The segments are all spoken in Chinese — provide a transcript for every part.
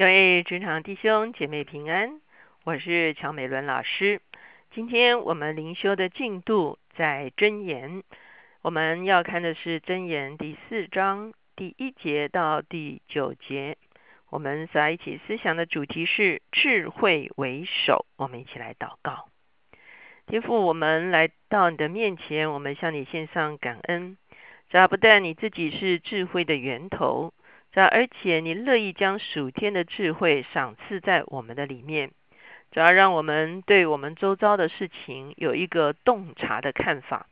各位职场弟兄姐妹平安，我是乔美伦老师。今天我们灵修的进度在箴言，我们要看的是箴言第四章第一节到第九节。我们在一起思想的主题是智慧为首。我们一起来祷告，天父，我们来到你的面前，我们向你献上感恩。这不但你自己是智慧的源头。这而且你乐意将属天的智慧赏赐在我们的里面，主要让我们对我们周遭的事情有一个洞察的看法，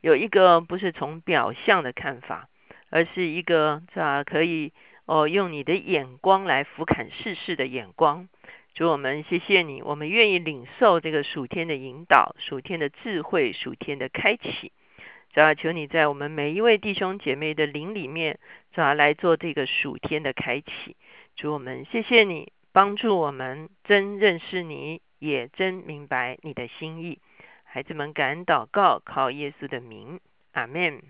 有一个不是从表象的看法，而是一个这可以哦用你的眼光来俯瞰世事的眼光。主我们谢谢你，我们愿意领受这个属天的引导、属天的智慧、属天的开启。主要求你在我们每一位弟兄姐妹的灵里面，主要来做这个属天的开启。主我们谢谢你帮助我们真认识你，也真明白你的心意。孩子们感恩祷告，靠耶稣的名，阿门。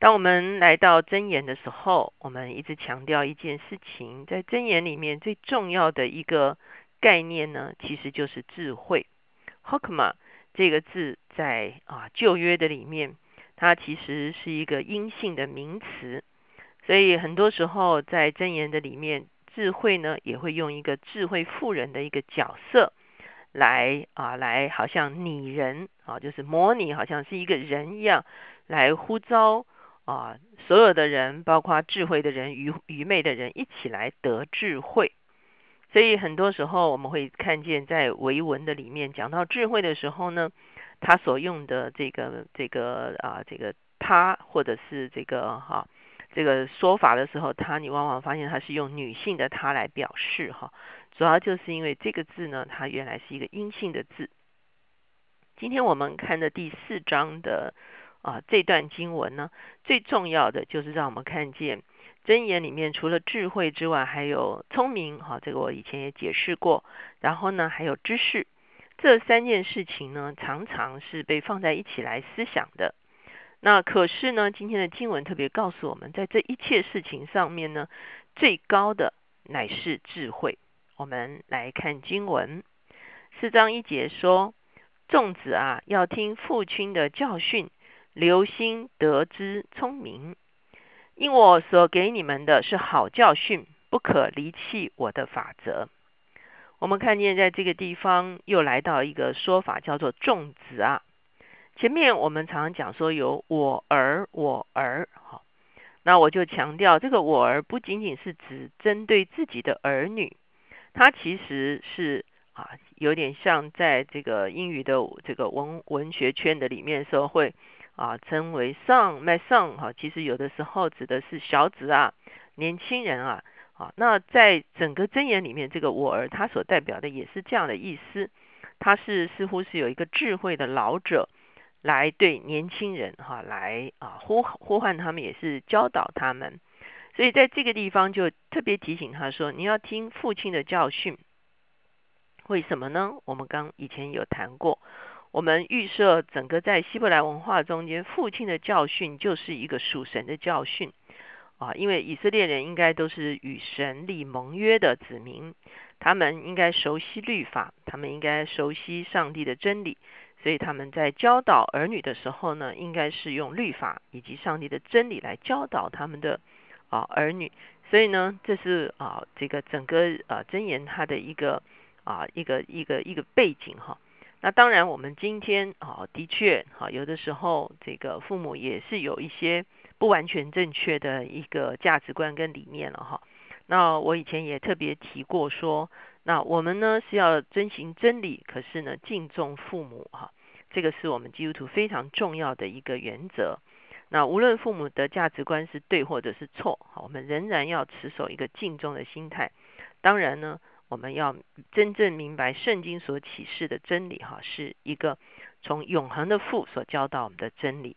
当我们来到真言的时候，我们一直强调一件事情，在真言里面最重要的一个概念呢，其实就是智慧。Hokma 这个字。在啊旧约的里面，它其实是一个阴性的名词，所以很多时候在箴言的里面，智慧呢也会用一个智慧妇人的一个角色来啊来，好像拟人啊，就是模拟好像是一个人一样来呼召啊所有的人，包括智慧的人、愚愚昧的人一起来得智慧。所以很多时候我们会看见在维文的里面讲到智慧的时候呢。他所用的这个这个啊，这个他或者是这个哈这个说法的时候，他你往往发现他是用女性的他来表示哈，主要就是因为这个字呢，它原来是一个阴性的字。今天我们看的第四章的啊这段经文呢，最重要的就是让我们看见箴言里面除了智慧之外，还有聪明哈，这个我以前也解释过，然后呢还有知识。这三件事情呢，常常是被放在一起来思想的。那可是呢，今天的经文特别告诉我们，在这一切事情上面呢，最高的乃是智慧。我们来看经文四章一节说：“众子啊，要听父亲的教训，留心得之聪明。因我所给你们的是好教训，不可离弃我的法则。”我们看见在这个地方又来到一个说法，叫做“众子”啊。前面我们常常讲说有“我儿”“我儿”好，那我就强调这个“我儿”不仅仅是指针对自己的儿女，它其实是啊有点像在这个英语的这个文文学圈的里面说会啊称为 “son”“my son” 哈，其实有的时候指的是小子啊、年轻人啊。啊，那在整个箴言里面，这个我儿他所代表的也是这样的意思，他是似乎是有一个智慧的老者来对年轻人哈来啊呼呼唤他们，也是教导他们。所以在这个地方就特别提醒他说，你要听父亲的教训。为什么呢？我们刚以前有谈过，我们预设整个在希伯来文化中间，父亲的教训就是一个属神的教训。啊，因为以色列人应该都是与神立盟约的子民，他们应该熟悉律法，他们应该熟悉上帝的真理，所以他们在教导儿女的时候呢，应该是用律法以及上帝的真理来教导他们的啊儿女。所以呢，这是啊这个整个啊箴言它的一个啊一个一个一个背景哈。那当然，我们今天啊的确哈有的时候这个父母也是有一些。不完全正确的一个价值观跟理念了哈。那我以前也特别提过说，那我们呢是要遵循真理，可是呢敬重父母哈，这个是我们基督徒非常重要的一个原则。那无论父母的价值观是对或者是错，我们仍然要持守一个敬重的心态。当然呢，我们要真正明白圣经所启示的真理哈，是一个从永恒的父所教导我们的真理。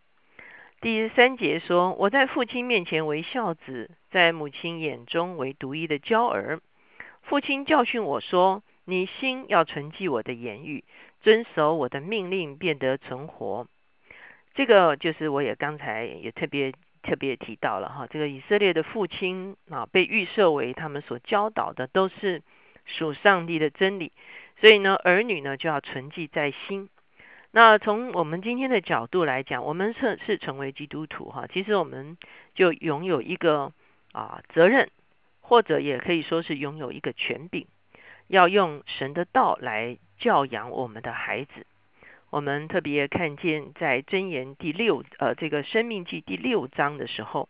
第三节说：“我在父亲面前为孝子，在母亲眼中为独一的娇儿。父亲教训我说：‘你心要存记我的言语，遵守我的命令，变得存活。’这个就是我也刚才也特别特别提到了哈，这个以色列的父亲啊，被预设为他们所教导的都是属上帝的真理，所以呢，儿女呢就要存记在心。那从我们今天的角度来讲，我们是是成为基督徒哈，其实我们就拥有一个啊责任，或者也可以说是拥有一个权柄，要用神的道来教养我们的孩子。我们特别看见在箴言第六呃这个生命记第六章的时候，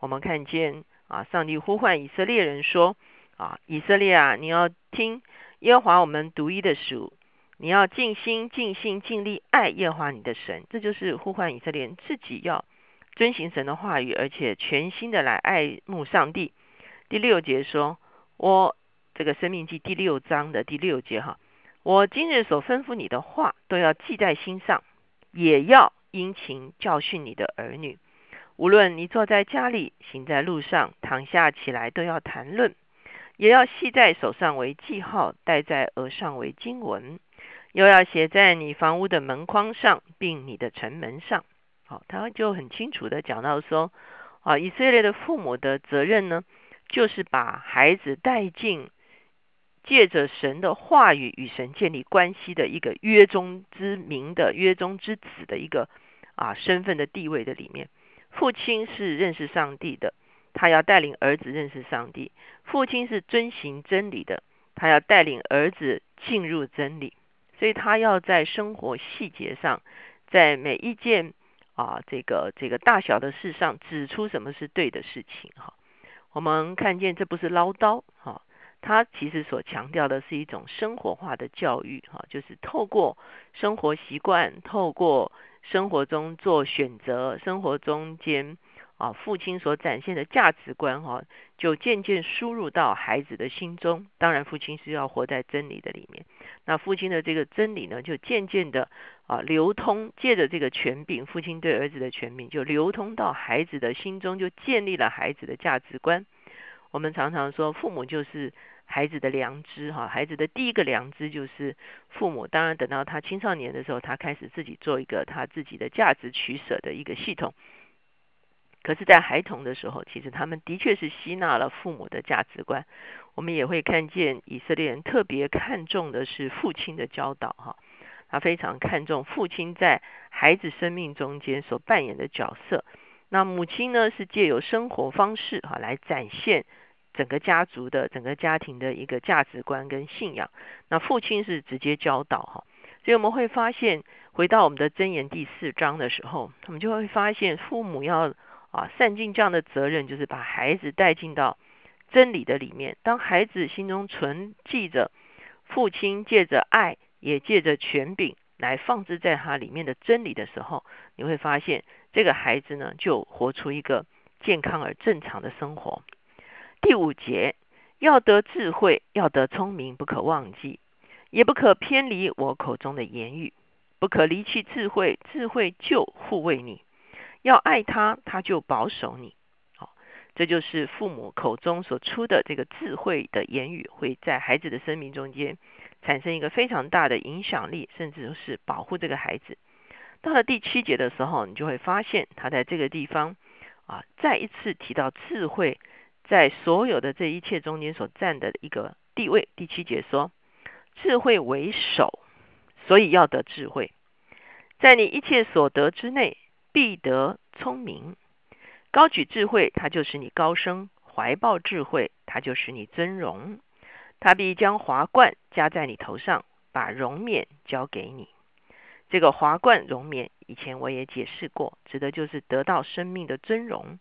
我们看见啊上帝呼唤以色列人说啊以色列啊你要听耶和华我们独一的主，你要尽心尽心尽力爱耶和华你的神，这就是呼唤以色列人自己要遵行神的话语，而且全心的来爱慕上帝。第六节说，我这个生命记第六章的第六节哈。我今日所吩咐你的话，都要记在心上，也要殷勤教训你的儿女。无论你坐在家里，行在路上，躺下起来，都要谈论，也要系在手上为记号，戴在额上为经文，又要写在你房屋的门框上，并你的城门上。好，他就很清楚的讲到说，啊，以色列的父母的责任呢，就是把孩子带进。借着神的话语与神建立关系的一个约中之名的约中之子的一个啊身份的地位的里面，父亲是认识上帝的，他要带领儿子认识上帝；父亲是遵行真理的，他要带领儿子进入真理。所以他要在生活细节上，在每一件啊这个这个大小的事上指出什么是对的事情。哈，我们看见这不是唠叨，哈。他其实所强调的是一种生活化的教育，哈，就是透过生活习惯，透过生活中做选择，生活中间啊，父亲所展现的价值观，哈，就渐渐输入到孩子的心中。当然，父亲是要活在真理的里面，那父亲的这个真理呢，就渐渐的啊流通，借着这个权柄，父亲对儿子的权柄，就流通到孩子的心中，就建立了孩子的价值观。我们常常说，父母就是孩子的良知，哈，孩子的第一个良知就是父母。当然，等到他青少年的时候，他开始自己做一个他自己的价值取舍的一个系统。可是，在孩童的时候，其实他们的确是吸纳了父母的价值观。我们也会看见以色列人特别看重的是父亲的教导，哈，他非常看重父亲在孩子生命中间所扮演的角色。那母亲呢，是借由生活方式哈来展现整个家族的整个家庭的一个价值观跟信仰。那父亲是直接教导哈，所以我们会发现，回到我们的箴言第四章的时候，我们就会发现，父母要啊善尽这样的责任，就是把孩子带进到真理的里面。当孩子心中存记着父亲借着爱，也借着权柄来放置在他里面的真理的时候，你会发现。这个孩子呢，就活出一个健康而正常的生活。第五节，要得智慧，要得聪明，不可忘记，也不可偏离我口中的言语，不可离弃智慧，智慧就护卫你。要爱他，他就保守你。好，这就是父母口中所出的这个智慧的言语，会在孩子的生命中间产生一个非常大的影响力，甚至是保护这个孩子。到了第七节的时候，你就会发现他在这个地方啊，再一次提到智慧在所有的这一切中间所占的一个地位。第七节说：“智慧为首，所以要得智慧，在你一切所得之内，必得聪明。高举智慧，它就使你高升；怀抱智慧，它就使你尊荣。他必将华冠加在你头上，把荣冕交给你。”这个华冠荣冕，以前我也解释过，指的就是得到生命的尊荣。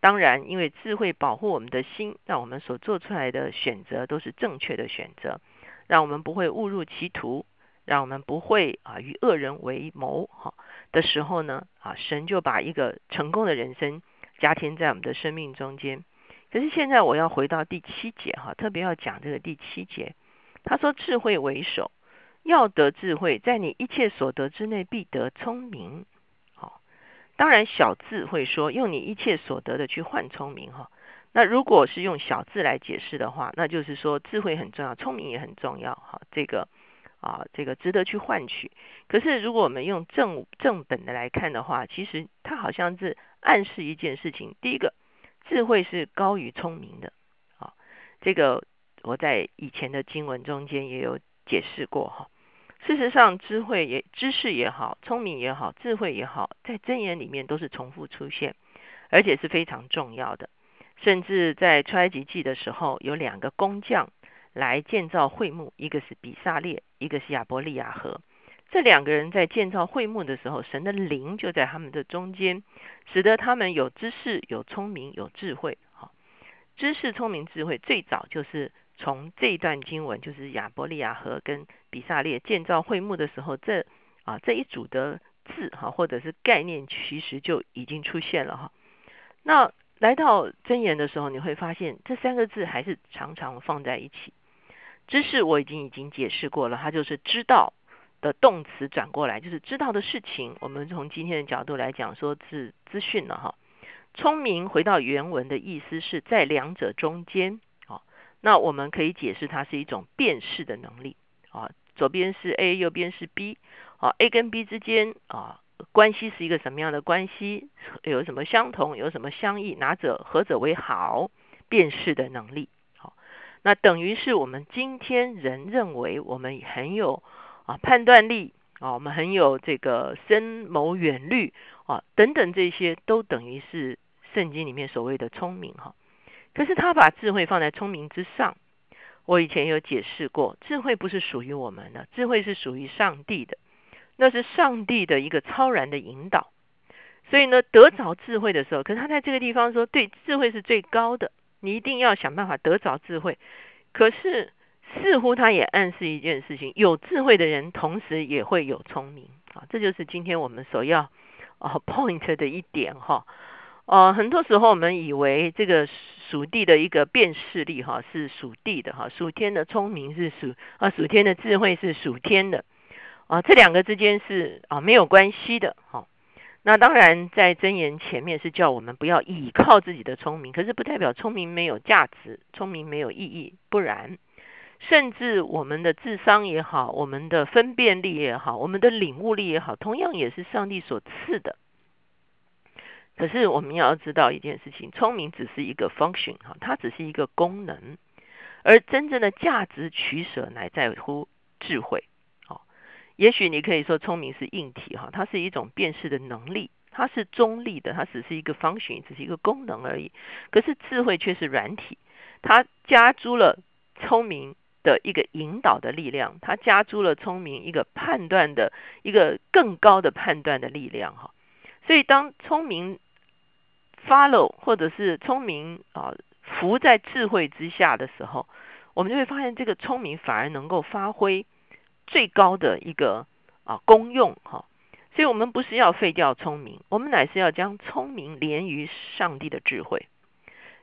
当然，因为智慧保护我们的心，让我们所做出来的选择都是正确的选择，让我们不会误入歧途，让我们不会啊与恶人为谋。哈的时候呢，啊神就把一个成功的人生加添在我们的生命中间。可是现在我要回到第七节哈，特别要讲这个第七节，他说智慧为首。要得智慧，在你一切所得之内必得聪明。好，当然小智会说用你一切所得的去换聪明哈。那如果是用小字来解释的话，那就是说智慧很重要，聪明也很重要。哈，这个啊，这个值得去换取。可是如果我们用正正本的来看的话，其实它好像是暗示一件事情。第一个，智慧是高于聪明的。啊，这个我在以前的经文中间也有解释过哈。事实上，智慧也、知识也好，聪明也好，智慧也好，在箴言里面都是重复出现，而且是非常重要的。甚至在出埃及记的时候，有两个工匠来建造会幕，一个是比萨列，一个是亚伯利亚和。这两个人在建造会幕的时候，神的灵就在他们的中间，使得他们有知识、有聪明、有智慧。哈，知识、聪明、智慧，最早就是。从这段经文，就是亚伯利亚河跟比萨列建造会幕的时候，这啊这一组的字哈，或者是概念，其实就已经出现了哈。那来到真言的时候，你会发现这三个字还是常常放在一起。知识我已经已经解释过了，它就是知道的动词转过来，就是知道的事情。我们从今天的角度来讲，说是资讯了哈。聪明回到原文的意思是在两者中间。那我们可以解释它是一种辨识的能力啊，左边是 A，右边是 B，啊，A 跟 B 之间啊关系是一个什么样的关系？有什么相同？有什么相异？哪者何者为好？辨识的能力，那等于是我们今天人认为我们很有啊判断力啊，我们很有这个深谋远虑啊等等这些都等于是圣经里面所谓的聪明哈。可是他把智慧放在聪明之上。我以前有解释过，智慧不是属于我们的，智慧是属于上帝的，那是上帝的一个超然的引导。所以呢，得着智慧的时候，可是他在这个地方说，对，智慧是最高的，你一定要想办法得着智慧。可是似乎他也暗示一件事情：有智慧的人，同时也会有聪明啊。这就是今天我们所要啊 point 的一点哈。哦，很多时候我们以为这个属地的一个辨识力哈是属地的哈，属天的聪明是属啊，属天的智慧是属天的啊，这两个之间是啊没有关系的哈。那当然在真言前面是叫我们不要倚靠自己的聪明，可是不代表聪明没有价值，聪明没有意义，不然甚至我们的智商也好，我们的分辨力也好，我们的领悟力也好，同样也是上帝所赐的。可是我们要知道一件事情，聪明只是一个 function 哈，它只是一个功能，而真正的价值取舍乃在乎智慧。也许你可以说聪明是硬体哈，它是一种辨识的能力，它是中立的，它只是一个 function，只是一个功能而已。可是智慧却是软体，它加诸了聪明的一个引导的力量，它加诸了聪明一个判断的一个更高的判断的力量哈。所以当聪明 follow 或者是聪明啊，浮在智慧之下的时候，我们就会发现这个聪明反而能够发挥最高的一个啊功用哈。所以，我们不是要废掉聪明，我们乃是要将聪明连于上帝的智慧，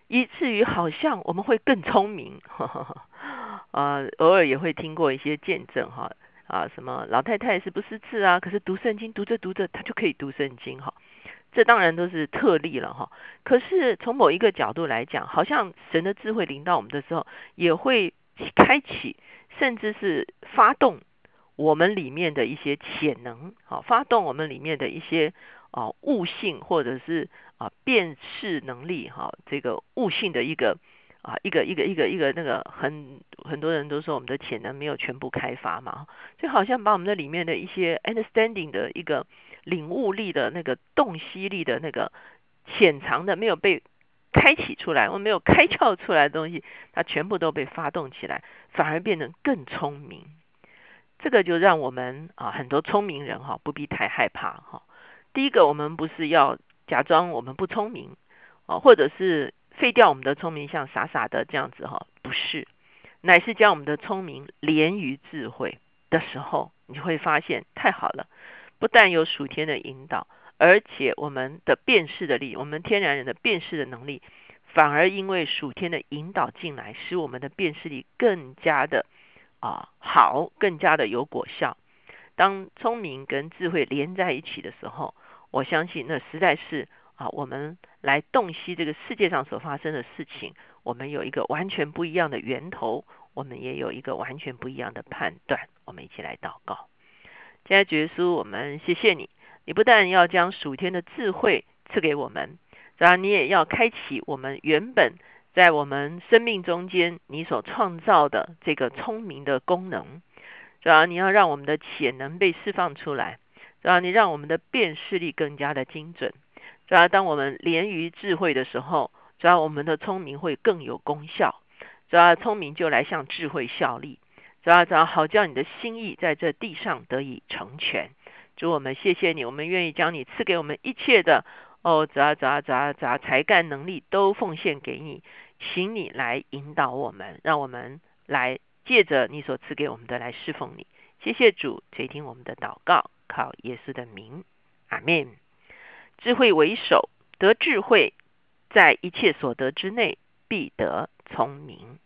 以至于好像我们会更聪明。啊，偶尔也会听过一些见证哈啊，什么老太太是不识字啊，可是读圣经读着读着，她就可以读圣经哈。这当然都是特例了哈，可是从某一个角度来讲，好像神的智慧临到我们的时候，也会开启，甚至是发动我们里面的一些潜能，好，发动我们里面的一些啊悟性，或者是啊辨识能力，哈，这个悟性的一个啊一个一个一个一个那个很很多人都说我们的潜能没有全部开发嘛，就好像把我们的里面的一些 understanding 的一个。领悟力的那个洞悉力的那个潜藏的没有被开启出来，我没有开窍出来的东西，它全部都被发动起来，反而变得更聪明。这个就让我们啊很多聪明人哈不必太害怕哈。第一个，我们不是要假装我们不聪明啊，或者是废掉我们的聪明，像傻傻的这样子哈，不是，乃是将我们的聪明连于智慧的时候，你会发现太好了。不但有属天的引导，而且我们的辨识的力，我们天然人的辨识的能力，反而因为属天的引导进来，使我们的辨识力更加的啊好，更加的有果效。当聪明跟智慧连在一起的时候，我相信那实在是啊，我们来洞悉这个世界上所发生的事情，我们有一个完全不一样的源头，我们也有一个完全不一样的判断。我们一起来祷告。现在，耶稣，我们谢谢你。你不但要将属天的智慧赐给我们，主要你也要开启我们原本在我们生命中间你所创造的这个聪明的功能，主要你要让我们的潜能被释放出来，主要你让我们的辨识力更加的精准，主要当我们连于智慧的时候，主要我们的聪明会更有功效，主要聪明就来向智慧效力，主要主要好叫你的心意在这地上得以成全。主我们谢谢你，我们愿意将你赐给我们一切的哦，咋咋咋咋才干能力都奉献给你，请你来引导我们，让我们来借着你所赐给我们的来侍奉你。谢谢主垂听我们的祷告，靠耶稣的名，阿门。智慧为首，得智慧，在一切所得之内必得聪明。